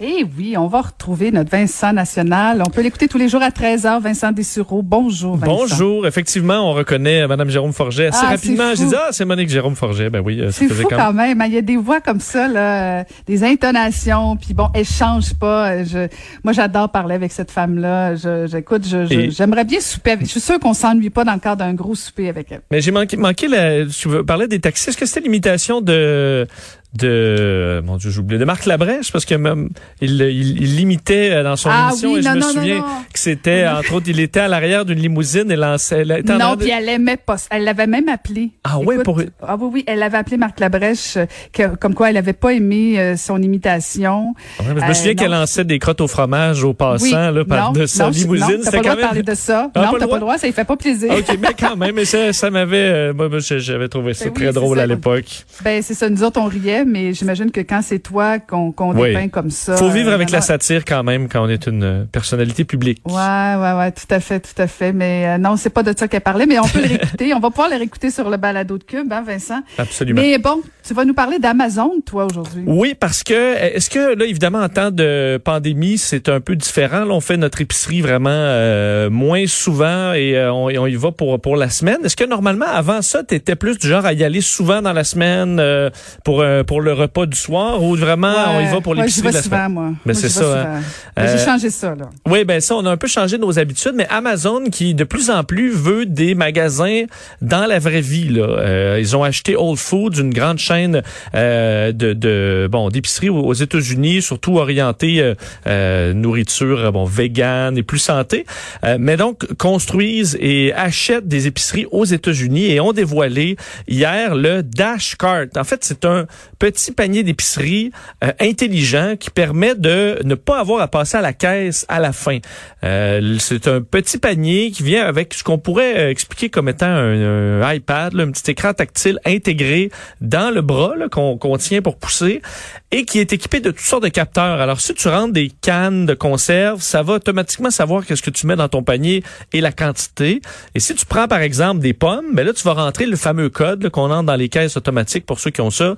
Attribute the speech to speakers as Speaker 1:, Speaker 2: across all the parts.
Speaker 1: Eh oui, on va retrouver notre Vincent national. On peut l'écouter tous les jours à 13h. Vincent Dessureau, bonjour Vincent.
Speaker 2: Bonjour. Effectivement, on reconnaît Mme Jérôme Forget assez
Speaker 1: Ah,
Speaker 2: rapidement.
Speaker 1: c'est
Speaker 2: J'ai dit, ah, c'est Monique Jérôme Forget. Ben oui, euh,
Speaker 1: C'est fou
Speaker 2: quand
Speaker 1: même. hein. Il y a des voix comme ça, là, euh, des intonations, puis bon, elle change pas. Euh, Je, moi, j'adore parler avec cette femme-là. Je, j'écoute, j'aimerais bien souper avec. Je suis sûre qu'on s'ennuie pas dans le cadre d'un gros souper avec elle.
Speaker 2: Mais j'ai manqué, manqué la, tu veux parler des taxis? Est-ce que c'était l'imitation de, de, mon Dieu, j'oublie, de Marc Labrèche? Parce que même, il, il, il l'imitait dans son
Speaker 1: Ah
Speaker 2: émission
Speaker 1: oui,
Speaker 2: et je
Speaker 1: non,
Speaker 2: me
Speaker 1: non,
Speaker 2: souviens
Speaker 1: non.
Speaker 2: que c'était, entre autres, il était à l'arrière d'une limousine et lançait,
Speaker 1: Non,
Speaker 2: de-
Speaker 1: puis elle aimait pas. Elle l'avait même appelé.
Speaker 2: Ah ouais,
Speaker 1: Écoute,
Speaker 2: pour-
Speaker 1: Ah oui, oui, elle avait appelé Marc Labrèche, euh, que- comme quoi elle avait pas aimé euh, son imitation.
Speaker 2: Ouais, mais je me
Speaker 1: Euh,
Speaker 2: souviens qu'elle lançait des crottes au fromage aux passants,
Speaker 1: Oui,
Speaker 2: là, par de sa limousine. C'était
Speaker 1: pas
Speaker 2: quand
Speaker 1: de parler
Speaker 2: même,
Speaker 1: de ça.
Speaker 2: Ah,
Speaker 1: non,
Speaker 2: pas
Speaker 1: t'as pas
Speaker 2: droit?
Speaker 1: le droit, ça lui fait pas plaisir.
Speaker 2: OK, mais quand même, mais ça, ça m'avait, euh, j'avais trouvé ça
Speaker 1: Ben
Speaker 2: très drôle à l'époque.
Speaker 1: Ben c'est ça, nous autres on riait, mais j'imagine que quand c'est toi qu'on
Speaker 2: Oui.
Speaker 1: dépeint comme ça.
Speaker 2: Faut vivre
Speaker 1: euh,
Speaker 2: avec la satire quand même quand on est une euh, personnalité publique.
Speaker 1: Ouais, ouais, ouais, tout à fait, tout à fait. Mais euh, non, c'est pas de ça qu'elle parlait, mais on peut le réécouter. On va pouvoir le réécouter sur le balado de Cube, hein, Vincent.
Speaker 2: Absolument.
Speaker 1: Mais bon, tu vas nous parler d'Amazon, toi, aujourd'hui.
Speaker 2: Oui, parce que est-ce que là évidemment en temps de pandémie c'est un peu différent. Là, on fait notre épicerie vraiment euh, moins souvent et euh, on, et on y va pour pour la semaine. Est-ce que normalement avant ça tu étais plus du genre à y aller souvent dans la semaine euh, pour euh, pour le repas du soir ou vraiment on y va pour
Speaker 1: Ouais,
Speaker 2: l'épicerie
Speaker 1: j'y
Speaker 2: de la
Speaker 1: souvent,
Speaker 2: semaine?
Speaker 1: moi.
Speaker 2: Ben,
Speaker 1: Moi,
Speaker 2: c'est ça, hein.
Speaker 1: souvent. Mais
Speaker 2: Euh,
Speaker 1: J'ai changé ça, là.
Speaker 2: Oui, ben ça, on a un peu changé nos habitudes, mais Amazon qui de plus en plus veut des magasins dans la vraie vie. Là. Euh, ils ont acheté Whole Foods, une grande chaîne euh, de, de bon d'épicerie aux, États-Unis, surtout orientée euh, euh, nourriture bon vegan et plus santé. Euh, mais donc construisent et achètent des épiceries aux États-Unis et ont dévoilé hier le Dash Cart. En fait, c'est un petit panier d'épicerie euh, intelligent qui permet de ne pas avoir à passer à la caisse à la fin. Euh, c'est un petit panier qui vient avec ce qu'on pourrait euh, expliquer comme étant un, iPad, là, un petit écran tactile intégré dans le bras qu'on tient pour pousser et qui est équipé de toutes sortes de capteurs. Alors, si tu rentres des cannes de conserve, ça va automatiquement savoir qu'est-ce que tu mets dans ton panier et la quantité. Et si tu prends, par exemple, des pommes, ben là, tu vas rentrer le fameux code qu'on entre dans les caisses automatiques pour ceux qui ont ça.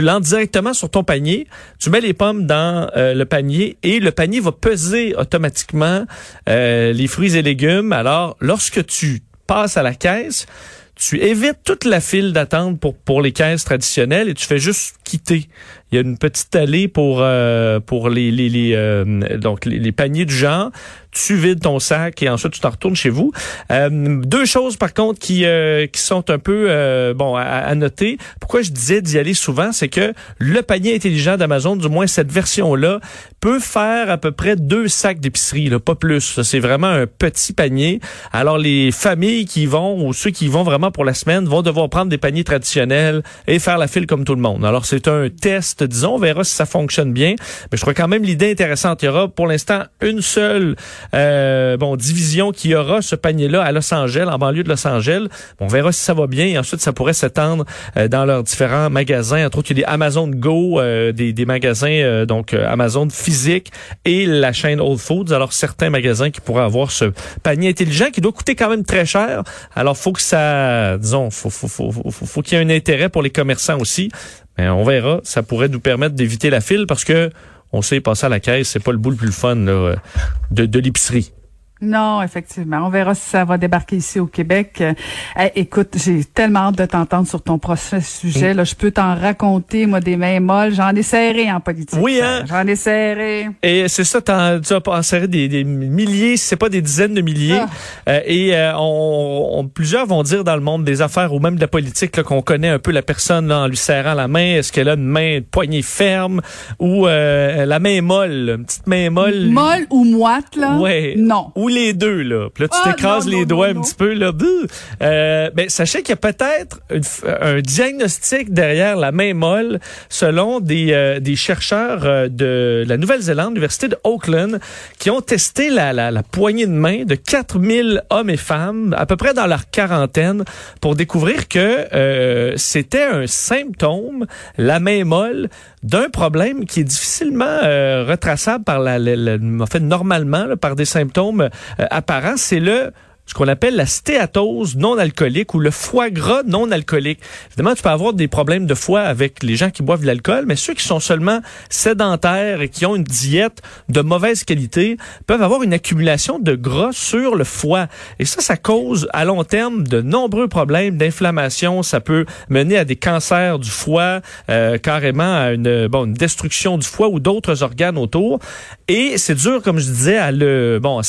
Speaker 2: L'entres directement sur ton panier. Tu mets les pommes dans euh, le panier et le panier va peser automatiquement euh, les fruits et légumes. Alors, lorsque tu passes à la caisse, tu évites toute la file d'attente pour pour les caisses traditionnelles et tu fais juste quitter. Il y a une petite allée pour euh, pour les les, les euh, donc les, paniers du genre. Tu vides ton sac et ensuite tu t'en retournes chez vous. Euh, deux choses par contre qui euh, qui sont un peu euh, bon à, à noter. Pourquoi je disais d'y aller souvent, c'est que le panier intelligent d'Amazon, du moins cette version là, peut faire à peu près deux sacs d'épicerie, là, pas plus. C'est vraiment un petit panier. Alors les familles qui vont ou ceux qui vont vraiment pour la semaine vont devoir prendre des paniers traditionnels et faire la file comme tout le monde. Alors c'est un test, disons, on verra si ça fonctionne bien. Mais je trouve quand même l'idée intéressante. Il y aura pour l'instant une seule euh, bon division qui aura ce panier-là à Los Angeles, en banlieue de Los Angeles. On verra si ça va bien et ensuite ça pourrait s'étendre euh, dans leurs différents magasins. Entre autres, il y a des Amazon Go, euh, des, des magasins euh, donc euh, Amazon physique et la chaîne Whole Foods. Alors certains magasins qui pourraient avoir ce panier intelligent qui doit coûter quand même très cher. Alors faut que ça, disons, faut qu'il y ait un intérêt pour les commerçants aussi. Mais on verra. Ça pourrait nous permettre d'éviter la file parce que on sait passer à la caisse, c'est pas le bout le plus fun là, de, de l'épicerie.
Speaker 1: Non, effectivement. On verra si ça va débarquer ici au Québec. Euh, écoute, j'ai tellement hâte de t'entendre sur ton prochain sujet. Là, je peux t'en raconter, moi, des mains molles. J'en ai serré en politique.
Speaker 2: Oui, hein?
Speaker 1: J'en ai serré.
Speaker 2: Et c'est ça, t'en- tu as passé des, des milliers, si c'est pas des dizaines de milliers.
Speaker 1: Ah.
Speaker 2: Euh, et euh, on, on- plusieurs vont dire dans le monde des affaires ou même de la politique là, qu'on connaît un peu la personne là, en lui serrant la main. Est-ce qu'elle a une main, une poignée ferme ou euh, la main molle, une petite main molle?
Speaker 1: Molle ou moite, là?
Speaker 2: Ouais.
Speaker 1: Non.
Speaker 2: Ou les deux, là. Puis là, tu
Speaker 1: Ah,
Speaker 2: t'écrases les
Speaker 1: non,
Speaker 2: doigts
Speaker 1: non,
Speaker 2: un
Speaker 1: non.
Speaker 2: petit peu, là. Euh, ben, sachez qu'il y a peut-être f- un diagnostic derrière la main molle selon des, euh, des chercheurs euh, de la Nouvelle-Zélande, l'Université de Auckland, qui ont testé la, la, la poignée de main de 4000 hommes et femmes, à peu près dans leur quarantaine, pour découvrir que euh, c'était un symptôme, la main molle, d'un problème qui est difficilement euh, retraçable par la, la- la- en fait normalement là, par des symptômes euh, apparents, c'est le ce qu'on appelle la stéatose non alcoolique ou le foie gras non alcoolique. Évidemment, tu peux avoir des problèmes de foie avec les gens qui boivent de l'alcool, mais ceux qui sont seulement sédentaires et qui ont une diète de mauvaise qualité peuvent avoir une accumulation de gras sur le foie. Et ça, ça cause à long terme de nombreux problèmes d'inflammation. Ça peut mener à des cancers du foie, euh, carrément à une, bon, une destruction du foie ou d'autres organes autour. Et c'est dur, comme je disais, à le, bon,